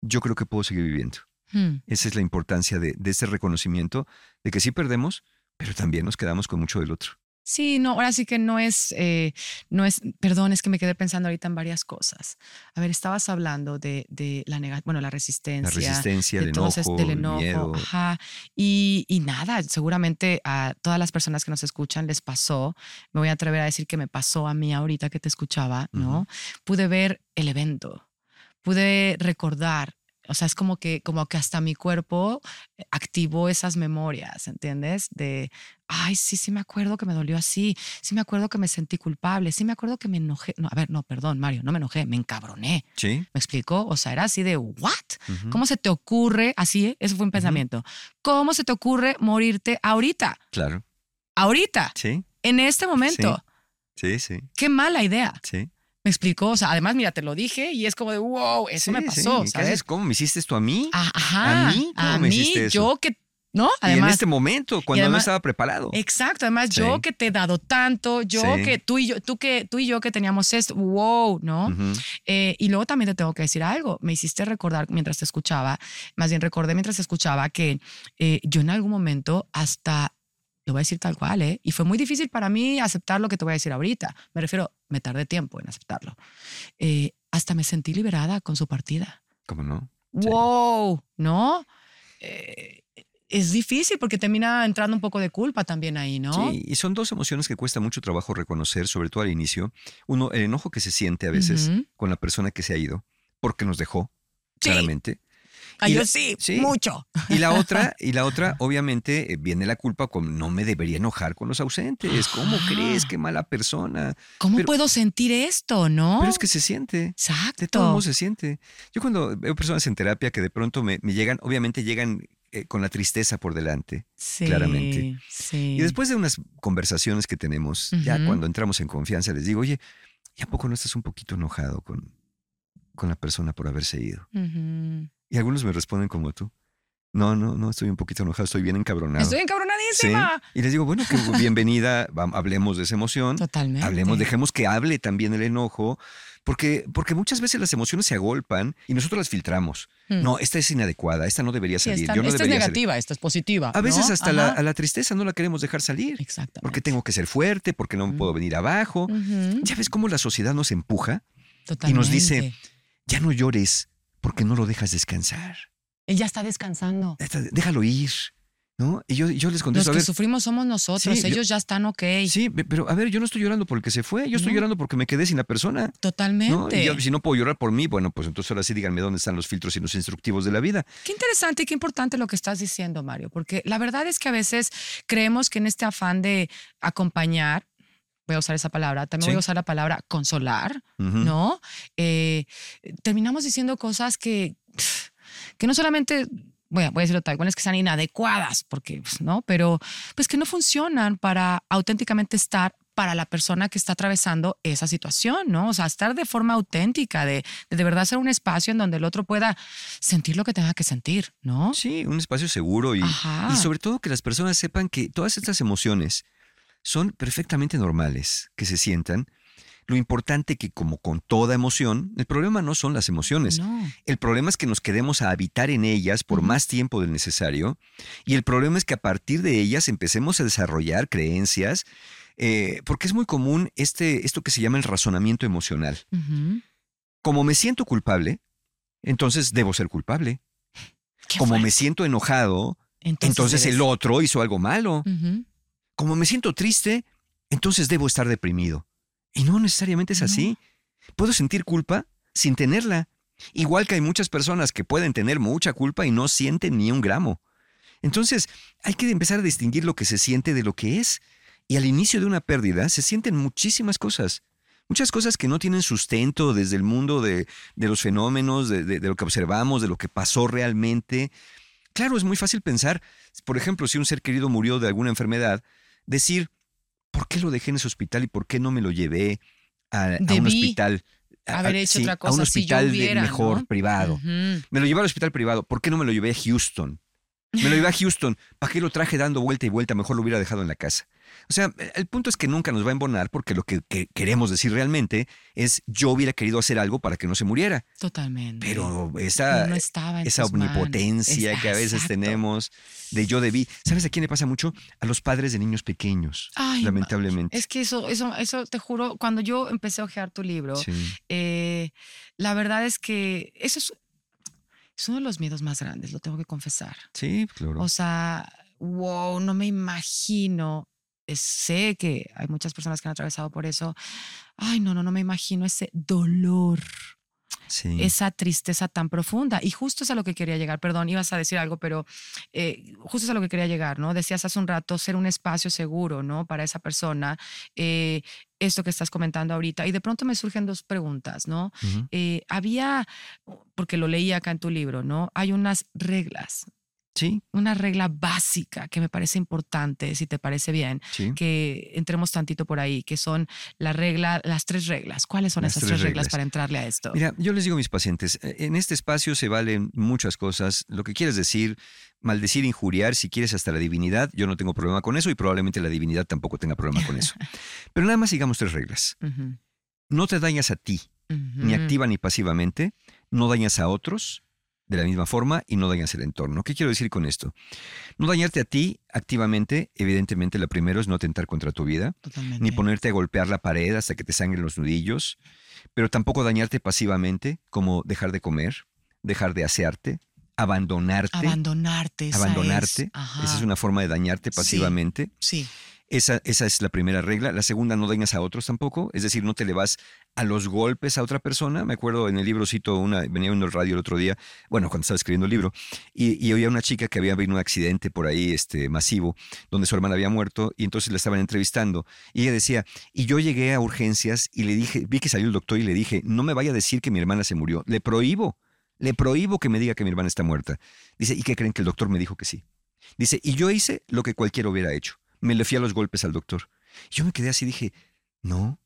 yo creo que puedo seguir viviendo. Hmm. Esa es la importancia de, de este reconocimiento de que sí perdemos, pero también nos quedamos con mucho del otro. Sí, no, ahora sí que no es, eh, no es, perdón, es que me quedé pensando ahorita en varias cosas. A ver, estabas hablando de, de la nega- bueno, la resistencia. La resistencia, de el enojo, del el enojo, miedo. ajá. Y, y nada, seguramente a todas las personas que nos escuchan les pasó, me voy a atrever a decir que me pasó a mí ahorita que te escuchaba, ¿no? Pude ver el evento, pude recordar, o sea, es como que, como que hasta mi cuerpo eh, activó esas memorias, ¿entiendes? De, ay, sí, sí me acuerdo que me dolió así, sí me acuerdo que me sentí culpable, sí me acuerdo que me enojé, no, a ver, no, perdón, Mario, no me enojé, me encabroné, ¿Sí? ¿me explicó? O sea, era así de, ¿what? ¿Cómo se te ocurre, así, ¿eh? eso fue un pensamiento, ¿cómo se te ocurre morirte ahorita? Claro. Ahorita, Sí, en este momento. sí, sí, Qué mala idea. sí. ¿Me explicó? O sea, además, mira, te lo dije y es como de, wow, eso Sí, me pasó, sí. ¿Qué ¿sabes? ¿Cómo me hiciste esto a mí? Ah, Ajá. ¿A mí? ¿Cómo me hiciste eso? yo que, ¿no? y en este momento, cuando además- no estaba preparado. exacto. Además, yo que te he dado tanto, yo Sí. que tú y yo, tú que tú y yo que teníamos esto, wow, ¿no? Eh, y luego también te tengo que decir algo. Me hiciste recordar mientras te escuchaba, más bien recordé mientras te escuchaba que eh, yo en algún momento hasta lo voy a decir tal cual, ¿eh? Y fue muy difícil para mí aceptar lo que te voy a decir ahorita. Me refiero, me tardé tiempo en aceptarlo. Eh, hasta me sentí liberada con su partida. ¿Cómo no? Sí. ¡Wow! ¿No? Eh, es difícil porque termina entrando un poco de culpa también ahí, ¿no? Sí, y son dos emociones que cuesta mucho trabajo reconocer, sobre todo al inicio. Uno, el enojo que se siente a veces con la persona que se ha ido, porque nos dejó, Sí. claramente. Ah, Y yo la- sí, sí. mucho. Y la otra, y la otra, obviamente, eh, viene la culpa con no me debería enojar con los ausentes. ¿Cómo crees? Qué mala persona. ¿Cómo Pero- puedo sentir esto, no? Pero es que se siente. Exacto. De todo modo se siente. Yo cuando veo personas en terapia que de pronto me, me llegan, obviamente llegan eh, con la tristeza por delante. Sí, claramente. Sí. Y después de unas conversaciones que tenemos, ya cuando entramos en confianza, les digo, oye, ¿y a poco no estás un poquito enojado con, con la persona por haberse ido? Y algunos me responden como tú. No, no, no, estoy un poquito enojado, estoy bien encabronado. Estoy Sí. encabronadísima. Y les digo, bueno, que bienvenida, hablemos de esa emoción. Totalmente. Hablemos, dejemos que hable también el enojo, porque, porque muchas veces las emociones se agolpan y nosotros las filtramos. Mm. No, esta es inadecuada, esta no debería Sí, salir. esta, yo no esta es salir. negativa, esta es positiva. A veces ¿no? hasta la, Ajá. a la tristeza no la queremos dejar salir, Exactamente. porque tengo que ser fuerte, porque no Mm. puedo venir abajo. ¿Ya ves cómo la sociedad nos empuja? Totalmente. nos dice, Ya no llores porque no lo dejas descansar. Él ya está descansando. Déjalo ir, ¿no? Y yo, yo les Los contesto, a que ver, sufrimos somos nosotros. Sí, yo- Ellos ya están ok. sí, pe- pero a ver, yo no estoy llorando por el que se fue, yo estoy No. llorando porque me quedé sin la persona. ¿no? Totalmente. Y yo, si no puedo llorar por mí, bueno, pues entonces ahora sí díganme dónde están los filtros y los instructivos de la vida. Qué interesante y qué importante lo que estás diciendo, Mario, porque la verdad es que a veces creemos que en este afán de acompañar, voy a usar esa palabra, también Sí. voy a usar la palabra consolar. ¿no? Eh, terminamos diciendo cosas que, que no solamente, voy a, voy a decirlo tal cual, es que sean inadecuadas, porque, pues, ¿no? Pero pues que no funcionan para auténticamente estar para la persona que está atravesando esa situación, ¿no? O sea, estar de forma auténtica, de de, de verdad ser un espacio en donde el otro pueda sentir lo que tenga que sentir, ¿no? Sí, un espacio seguro y, y sobre todo que las personas sepan que todas estas emociones son perfectamente normales, que se sientan. Lo importante que como con toda emoción, el problema no son las emociones. No. El problema es que nos quedemos a habitar en ellas por más tiempo del necesario y el problema es que a partir de ellas empecemos a desarrollar creencias, eh, porque es muy común este, esto que se llama el razonamiento emocional. Como me siento culpable, entonces debo ser culpable. Como me siento enojado, entonces, entonces el otro hizo algo malo. Como me siento triste, entonces debo estar deprimido. Y no necesariamente es así. Puedo sentir culpa sin tenerla. Igual que hay muchas personas que pueden tener mucha culpa y no sienten ni un gramo. Entonces, hay que empezar a distinguir lo que se siente de lo que es. Y al inicio de una pérdida se sienten muchísimas cosas. Muchas cosas que no tienen sustento desde el mundo de, de los fenómenos, de, de- de lo que observamos, de lo que pasó realmente. Claro, es muy fácil pensar, por ejemplo, si un ser querido murió de alguna enfermedad, decir, ¿por qué lo dejé en ese hospital y por qué no me lo llevé a, a un hospital? a- haber a- hecho sí, otra A cosa un si yo hospital de hubiera, mejor, ¿no? privado. Me lo llevé al hospital privado. ¿Por qué no me lo llevé a Houston? Me lo llevé a Houston. ¿Para qué lo traje dando vuelta y vuelta? Mejor lo hubiera dejado en la casa. O sea, el punto es que nunca nos va a embonar porque lo que, que queremos decir realmente es yo hubiera querido hacer algo para que no se muriera. Totalmente. Pero esa, no esa omnipotencia que a veces exacto. tenemos de yo debí. ¿Sabes a quién le pasa mucho? A los padres de niños pequeños, Ay, lamentablemente. Es que eso, eso, eso te juro, cuando yo empecé a ojear tu libro, Sí. eh, la verdad es que eso es, es uno de los miedos más grandes, lo tengo que confesar. Sí, claro. O sea, wow, no me imagino. eh, Sé que hay muchas personas que han atravesado por eso. Ay, no, no, no me imagino ese dolor, sí. esa tristeza tan profunda. Y justo es a lo que quería llegar. Perdón, ibas a decir algo, pero eh, justo es a lo que quería llegar, ¿no? Decías hace un rato ser un espacio seguro, ¿no? Para esa persona. eh, esto que estás comentando ahorita. Y de pronto me surgen dos preguntas, ¿no? Eh, había, porque lo leí acá en tu libro, ¿no? Hay unas reglas Sí, una regla básica que me parece importante, si te parece bien, sí. que entremos tantito por ahí, que son la regla, las tres reglas. ¿Cuáles son Las esas tres reglas reglas. para entrarle a esto? Mira, yo les digo a mis pacientes, eh, en este espacio se valen muchas cosas. Lo que quieres decir, maldecir, injuriar, si quieres hasta la divinidad, yo no tengo problema con eso y probablemente la divinidad tampoco tenga problema con eso. Pero nada más sigamos tres reglas. No te dañas a ti, ni activa ni pasivamente, no dañas a otros de la misma forma y no dañas el entorno. ¿Qué quiero decir con esto? No dañarte a ti activamente, evidentemente lo primero es no atentar contra tu vida, Totalmente. ni ponerte a golpear la pared hasta que te sangren los nudillos, pero tampoco dañarte pasivamente, como dejar de comer, dejar de asearte, abandonarte. Abandonarte. esa abandonarte. es. Esa es una forma de dañarte Sí. pasivamente. Sí. Esa, esa es la primera regla. La segunda, no dañas a otros tampoco. Es decir, no te le vas a los golpes a otra persona. Me acuerdo en el libro, cito una, venía viendo el radio el otro día, bueno, cuando estaba escribiendo el libro, y, y oía una chica que había habido un accidente por ahí este, masivo, donde su hermana había muerto, y entonces la estaban entrevistando. Y ella decía, y yo llegué a urgencias y le dije, vi que salió el doctor y le dije, no me vaya a decir que mi hermana se murió. Le prohíbo, le prohíbo que me diga que mi hermana está muerta. Dice, ¿y qué creen que el doctor me dijo que sí? Dice, y yo hice lo que cualquiera hubiera hecho me le fui a los golpes al doctor. Yo me quedé así y dije, no,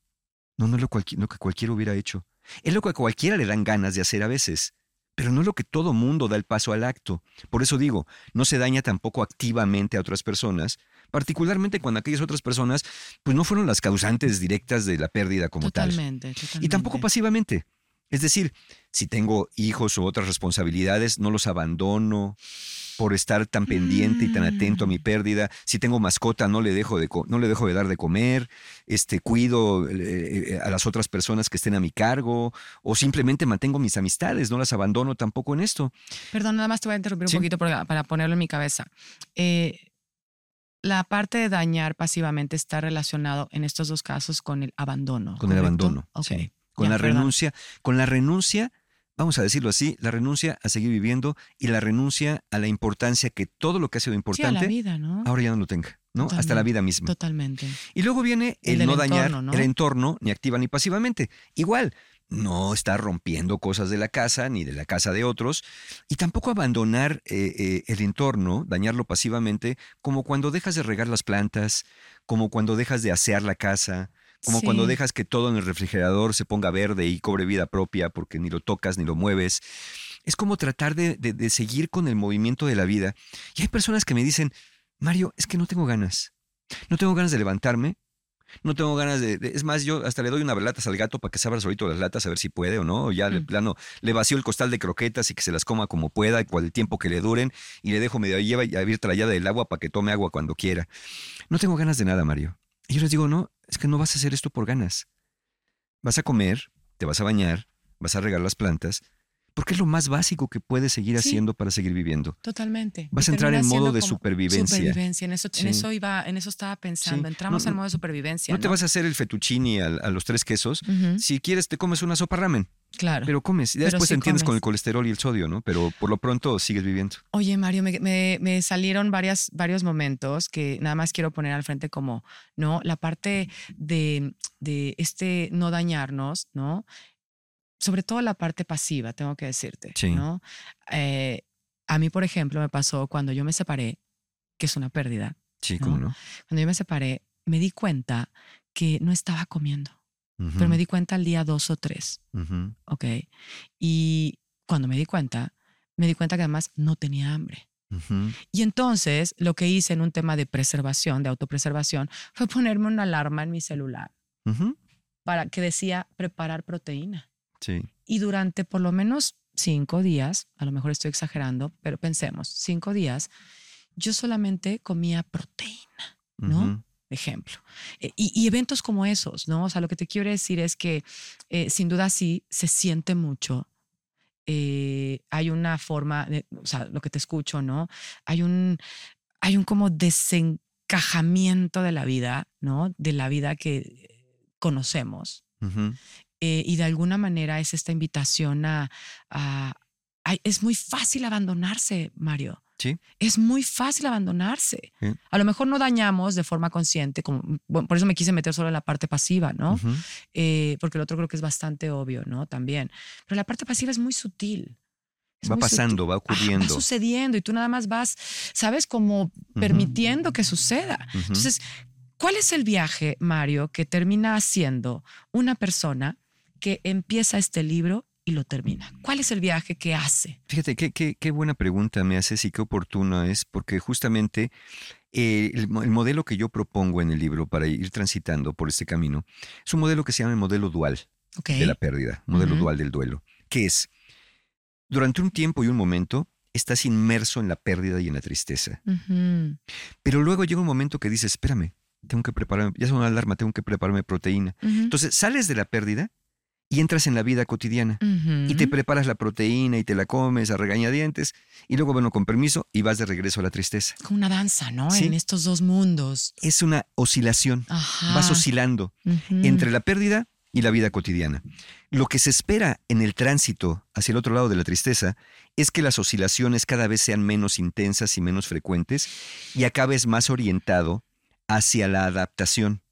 no, no es lo, lo, que cualquiera hubiera hecho. Es lo que a cualquiera le dan ganas de hacer a veces, pero no es lo que todo mundo da el paso al acto. Por eso digo, no se daña tampoco activamente a otras personas, particularmente cuando aquellas otras personas pues no fueron las causantes directas de la pérdida como totalmente, tal. Totalmente. Y tampoco pasivamente. Es decir, si tengo hijos o otras responsabilidades, no los abandono, por estar tan pendiente y tan atento a mi Mm. pérdida. Si tengo mascota, no le dejo de, no le dejo de dar de comer, este, cuido eh, a las otras personas que estén a mi cargo, o simplemente mantengo mis amistades, no las abandono tampoco en esto. Perdón, nada más te voy a interrumpir Sí. un poquito para, para ponerlo en mi cabeza. Eh, la parte de dañar pasivamente está relacionado en estos dos casos con el abandono. Con el abandono. Ok. sí. Con Ya, la perdón. renuncia, con la renuncia, vamos a decirlo así, la renuncia a seguir viviendo y la renuncia a la importancia que todo lo que ha sido Sí, a importante la vida, ¿no? ahora ya no lo tenga, ¿no? Hasta la vida misma. Totalmente. Y luego viene El no dañar el entorno, ni activa ni pasivamente. Igual, no estar rompiendo cosas de la casa ni de la casa de otros, y tampoco abandonar eh, eh, el entorno, dañarlo pasivamente, como cuando dejas de regar las plantas, como cuando dejas de asear la casa, como Sí. cuando dejas que todo en el refrigerador se ponga verde y cobre vida propia porque ni lo tocas ni lo mueves. Es como tratar de, de- de seguir con el movimiento de la vida. Y hay personas que me dicen, Mario, es que no tengo ganas. No tengo ganas de levantarme. No tengo ganas de, de- Es más, yo hasta le doy una latas al gato para que se abra solito las latas a ver si puede o no. O ya de Mm. plano le vacío el costal de croquetas y que se las coma como pueda y cual el tiempo que le duren. Y le dejo medio lleva y abierta la llave del agua para que tome agua cuando quiera. No tengo ganas de nada, Mario. Y yo les digo, no, es que no vas a hacer esto por ganas. Vas a comer, te vas a bañar, vas a regar las plantas, porque es lo más básico que puedes seguir Sí. haciendo para seguir viviendo. Totalmente. Vas a entrar en modo de supervivencia. Supervivencia. En eso, en Sí. eso iba, en eso estaba pensando. Sí. Entramos No, en no- modo de supervivencia. No te vas a hacer el fettuccini al- a, los tres quesos. Si quieres, te comes una sopa ramen, Claro. pero comes. Y después sí entiendes con el colesterol y el sodio, ¿no? Pero por lo pronto sigues viviendo. Oye, Mario, me, me- me salieron varias, varios momentos que nada más quiero poner al frente como, ¿no? La parte de, de este no dañarnos, ¿no? Sobre todo la parte pasiva, tengo que decirte, Sí. ¿no? Eh, a mí, por ejemplo, me pasó cuando yo me separé, que es una pérdida. Sí, ¿No? cómo no. Cuando yo me separé, me di cuenta que no estaba comiendo, pero me di cuenta al día dos o tres, Ujú, ¿ok? Y cuando me di cuenta, me di cuenta que además no tenía hambre. Y entonces lo que hice en un tema de preservación, de autopreservación, fue ponerme una alarma en mi celular para que decía preparar proteína. Sí. Y durante por lo menos cinco días, a lo mejor estoy exagerando, pero pensemos, cinco días, yo solamente comía proteína, ¿no? ujú, ejemplo. Eh, Y, y eventos como esos, ¿no? O sea, lo que te quiero decir es que eh, sin duda sí se siente mucho. Eh, hay una forma, de- o sea, lo que te escucho, ¿no? Hay un, hay un como desencajamiento de la vida, ¿no? De la vida que conocemos. ujú. Eh, y de alguna manera es esta invitación a, es muy fácil abandonarse, Mario. Sí. Es muy fácil abandonarse. Sí. A lo mejor no dañamos de forma consciente, como, bueno, por eso me quise meter solo en la parte pasiva, ¿no? Eh, porque el otro creo que es bastante obvio, ¿no? También. Pero la parte pasiva es muy sutil. Es Va muy sutil. pasando, va ocurriendo. va sucediendo y tú nada más vas, ¿sabes? Como permitiendo que suceda. Entonces, ¿cuál es el viaje, Mario, que termina haciendo una persona que empieza este libro y lo termina? ¿Cuál es el viaje que hace? Fíjate, qué, qué, qué buena pregunta me haces y qué oportuna es, porque justamente eh, el, el modelo que yo propongo en el libro para ir transitando por este camino es un modelo que se llama el modelo dual de la pérdida, modelo dual del duelo, que es, durante un tiempo y un momento, estás inmerso en la pérdida y en la tristeza, Ujú. pero luego llega un momento que dices, espérame, tengo que prepararme, ya es una alarma, tengo que prepararme proteína. Entonces sales de la pérdida y entras en la vida cotidiana. Y te preparas la proteína y te la comes a regañadientes. Y luego, bueno, con permiso, y vas de regreso a la tristeza. Como una danza, ¿no? En estos dos mundos. Es una oscilación. Vas oscilando entre la pérdida y la vida cotidiana. Lo que se espera en el tránsito hacia el otro lado de la tristeza es que las oscilaciones cada vez sean menos intensas y menos frecuentes y acabes más orientado hacia la adaptación.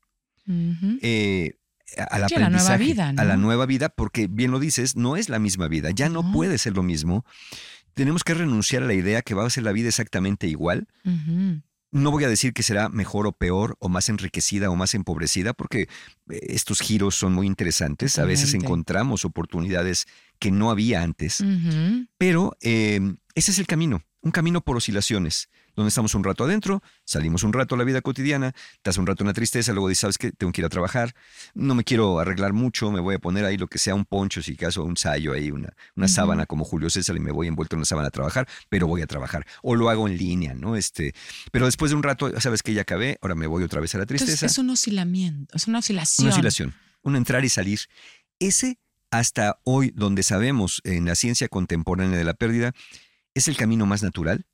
Eh, a la nueva vida. A la nueva vida, porque bien lo dices, no es la misma vida, ya no, puede ser lo mismo. Tenemos que renunciar a la idea que va a ser la vida exactamente igual. No voy a decir que será mejor o peor, o más enriquecida o más empobrecida, porque eh, estos giros son muy interesantes. A veces encontramos oportunidades que no había antes. Pero em, ese es el camino, un camino por oscilaciones donde estamos un rato adentro, salimos un rato a la vida cotidiana, estás un rato en la tristeza, luego dices, ¿sabes qué? Tengo que ir a trabajar, no me quiero arreglar mucho, me voy a poner ahí lo que sea, un poncho, si caso, un sayo ahí, una, una sábana como Julio César y me voy envuelto en una sábana a trabajar, pero voy a trabajar. O lo hago en línea, ¿no? Este, pero después de un rato, sabes que ya acabé, ahora me voy otra vez a la tristeza. es un oscilamiento, es una oscilación. Una oscilación, un entrar y salir. Ese, hasta hoy, donde sabemos en la ciencia contemporánea de la pérdida, es el camino más natural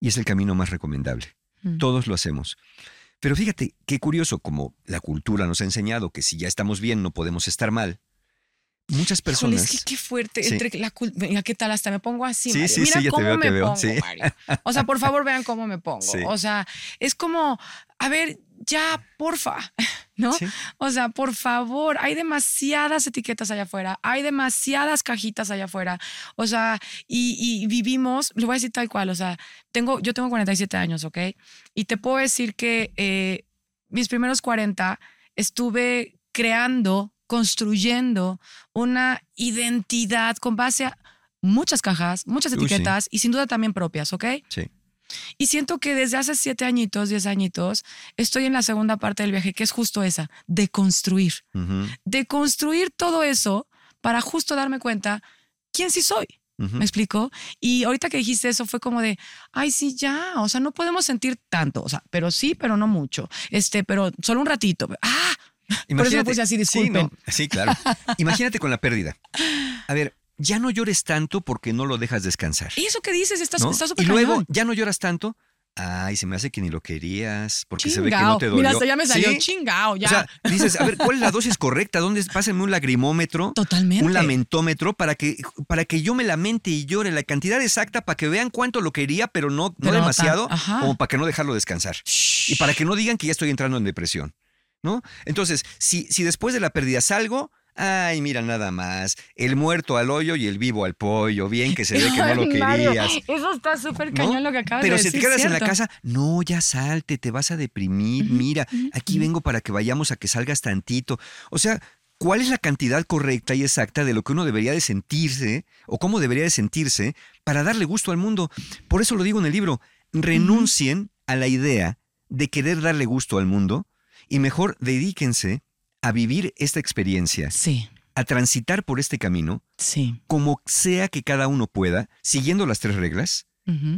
y es el camino más recomendable. Mm. Todos lo hacemos. Pero fíjate, qué curioso, como la cultura nos ha enseñado que si ya estamos bien no podemos estar mal. Muchas personas. es que qué fuerte. Entre la, mira, ¿qué tal? Hasta me pongo así. Sí, sí, mira cómo me pongo, O sea, por favor, vean cómo me pongo. O sea, es como, a ver, ya, porfa, ¿no? O sea, por favor, hay demasiadas etiquetas allá afuera, hay demasiadas cajitas allá afuera, o sea, y, vivimos, le voy a decir tal cual, o sea, tengo, yo tengo 47 años, ¿ok? Y te puedo decir que eh, mis primeros 40 estuve creando, construyendo una identidad con base a muchas cajas, muchas etiquetas y sin duda también propias, ¿ok? Sí. Y siento que desde hace siete añitos, diez añitos, estoy en la segunda parte del viaje, que es justo esa, de construir. De construir todo eso para justo darme cuenta quién sí soy. ¿Me explico? Y ahorita que dijiste eso fue como de, ay, sí, ya, o sea, no podemos sentir tanto, o sea, pero sí, pero no mucho, este, pero solo un ratito. Ah, Imagínate, por eso me puse así, disculpen. sí claro. Imagínate con la pérdida. A ver, ya no llores tanto porque no lo dejas descansar. ¿Y eso que dices? Estás súper Y luego, ya no lloras tanto. Ay, se me hace que ni lo querías, porque se ve que no te dolió. Mira, hasta ya me salió chingao, ya. O sea, dices, a ver, ¿cuál es la dosis correcta? ¿Dónde? Pásame un lagrimómetro. Totalmente. Un lamentómetro para que, para que yo me lamente y llore la cantidad exacta para que vean cuánto lo quería, pero no, no demasiado, como para que no dejarlo descansar. Y para que no digan que ya estoy entrando en depresión. ¿No? Entonces, si, si después de la pérdida salgo, Ay, mira nada más. El muerto al hoyo y el vivo al pollo. Bien que se ve que no lo querías. eso está súper cañón lo que acabas de decir. Pero si te quedas en la casa, no, ya salte, te vas a deprimir. mira, aquí vengo para que vayamos a que salgas tantito. O sea, ¿cuál es la cantidad correcta y exacta de lo que uno debería de sentirse o cómo debería de sentirse para darle gusto al mundo? Por eso lo digo en el libro. Renuncien a la idea de querer darle gusto al mundo y mejor dedíquense a vivir esta experiencia. Sí. A transitar por este camino. Sí. Como sea que cada uno pueda, siguiendo las tres reglas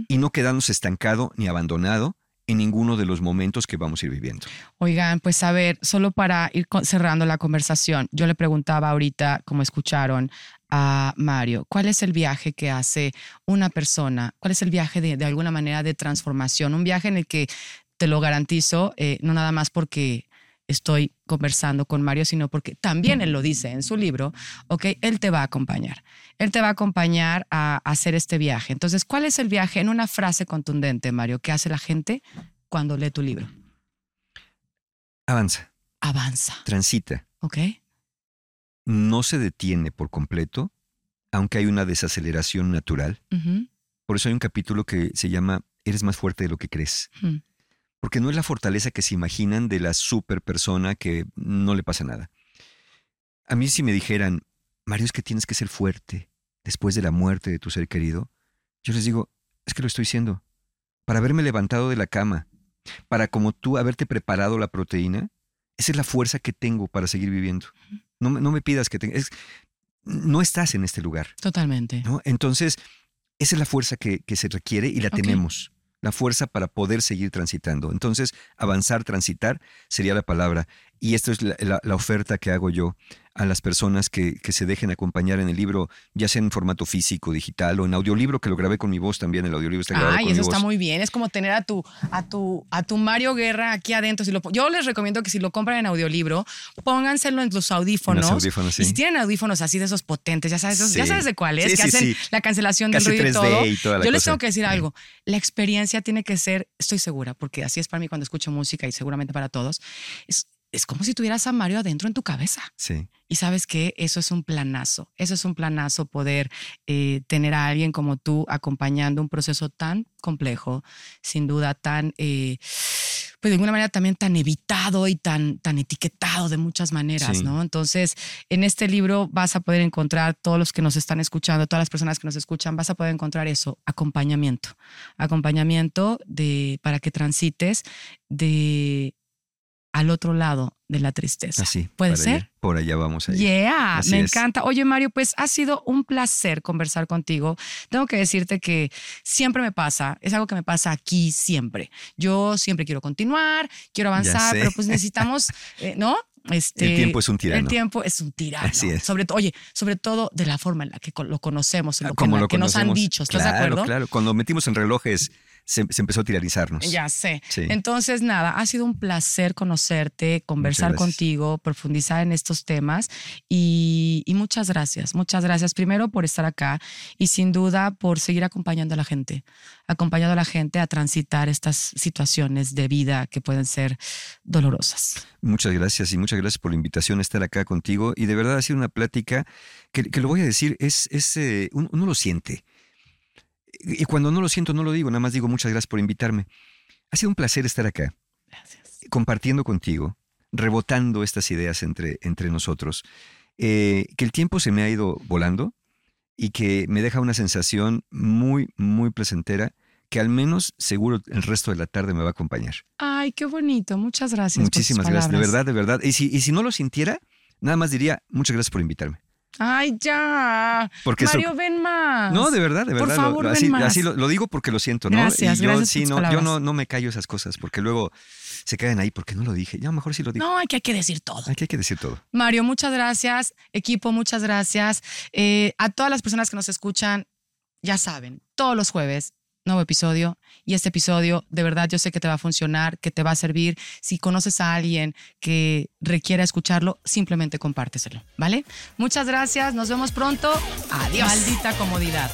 y no quedándose estancado ni abandonado en ninguno de los momentos que vamos a ir viviendo. Oigan, pues a ver, solo para ir cerrando la conversación, yo le preguntaba ahorita, como escucharon, a Mario, ¿cuál es el viaje que hace una persona? ¿Cuál es el viaje de, alguna manera de transformación? Un viaje en el que te lo garantizo, eh, no nada más porque estoy conversando con Mario, sino porque también él lo dice en su libro, ok, él te va a acompañar. Él te va a acompañar a, hacer este viaje. Entonces, ¿cuál es el viaje en una frase contundente, Mario, que hace la gente cuando lee tu libro? Avanza. Avanza. Transita. Ok. No se detiene por completo, aunque hay una desaceleración natural. Por eso hay un capítulo que se llama Eres más fuerte de lo que crees. Porque no es la fortaleza que se imaginan de la super persona que no le pasa nada. A mí si me dijeran, Mario, es que tienes que ser fuerte después de la muerte de tu ser querido, yo les digo, es que lo estoy haciendo. Para haberme levantado de la cama, para como tú haberte preparado la proteína, esa es la fuerza que tengo para seguir viviendo. No, no me pidas que tengas... No estás en este lugar. Totalmente. ¿no? Entonces, esa es la fuerza que, se requiere y la tenemos la fuerza para poder seguir transitando. Entonces, avanzar, transitar sería la palabra. Y esto es la, oferta que hago yo a las personas que, que, se dejen acompañar en el libro, ya sea en formato físico, digital o en audiolibro, que lo grabé con mi voz también, el audiolibro está grabado Ay, con eso mi está voz. muy bien. Es como tener a tu, a tu, a tu Mario Guerra aquí adentro. Si lo, yo les recomiendo que si lo compran en audiolibro, pónganselo en los audífonos. En los audífonos, sí. Y si tienen audífonos así de esos potentes, ya sabes, esos- ya sabes de cuáles, Sí, que hacen la cancelación del Casi ruido y 3D todo. y toda la yo les cosa. tengo que decir algo. La experiencia tiene que ser, estoy segura, porque así es para mí cuando escucho música y seguramente para todos. Es, es como si tuvieras a Mario adentro en tu cabeza. Sí, Y sabes que eso es un planazo, eso es un planazo poder eh, tener a alguien como tú acompañando un proceso tan complejo, sin duda tan, eh, pues de alguna manera también tan evitado y tan, tan etiquetado de muchas maneras, Sí. ¿no? Entonces, en este libro vas a poder encontrar, todos los que nos están escuchando, todas las personas que nos escuchan, vas a poder encontrar eso, acompañamiento, acompañamiento de, para que transites de al otro lado de la tristeza. así. ¿Puede ser? allá- por allá vamos a ir. Yeah, Así me es. encanta. Oye, Mario, pues ha sido un placer conversar contigo. Tengo que decirte que siempre me pasa, es algo que me pasa aquí siempre. Yo siempre quiero continuar, quiero avanzar, pero pues necesitamos, eh, ¿no? Este, El tiempo es un tirano. El tiempo es un tirano. Así es. Sobre todo, oye, sobre todo de la forma en la que lo conocemos, en lo que, Ah, Como lo que nos han dicho. ¿Estás claro, de acuerdo? Claro, cuando metimos en relojes se, se empezó a tirarizarnos. Ya sé. Sí. Entonces, nada, ha sido un placer conocerte, conversar contigo, profundizar en estos temas y, y muchas gracias, muchas gracias primero por estar acá y sin duda por seguir acompañando a la gente, acompañando a la gente a transitar estas situaciones de vida que pueden ser dolorosas. Muchas gracias y muchas gracias por la invitación a estar acá contigo. Y de verdad ha sido una plática que, que lo voy a decir, es, es eh, uno, uno lo siente. Y cuando no lo siento, no lo digo, nada más digo muchas gracias por invitarme. Ha sido un placer estar acá, Gracias. compartiendo contigo, rebotando estas ideas entre, entre nosotros. Eh, que el tiempo se me ha ido volando y que me deja una sensación muy, muy placentera que al menos seguro el resto de la tarde me va a acompañar. Ay, qué bonito, muchas gracias. por tus Muchísimas gracias, de verdad, de verdad. Y si, y si no lo sintiera, nada más diría muchas gracias por invitarme. Ay, ya. Porque Mario, ven más. No, de verdad, de Por verdad. lo- favor, lo- así más. así lo, lo digo porque lo siento, ¿no? Gracias, y yo gracias por sí, no, yo palabras. no, no me callo esas cosas, porque luego se quedan ahí porque no lo dije. Ya mejor sí lo digo. No, hay que, hay que decir todo. Aquí hay que decir todo. Mario, muchas gracias. Equipo, muchas gracias. Eh, a todas las personas que nos escuchan, ya saben, todos los jueves, nuevo episodio. Y este episodio, de verdad, yo sé que te va a funcionar, que te va a servir. Si conoces a alguien que requiera escucharlo, simplemente compárteselo, ¿vale? Muchas gracias. Nos vemos pronto. Adiós. Maldita comodidad.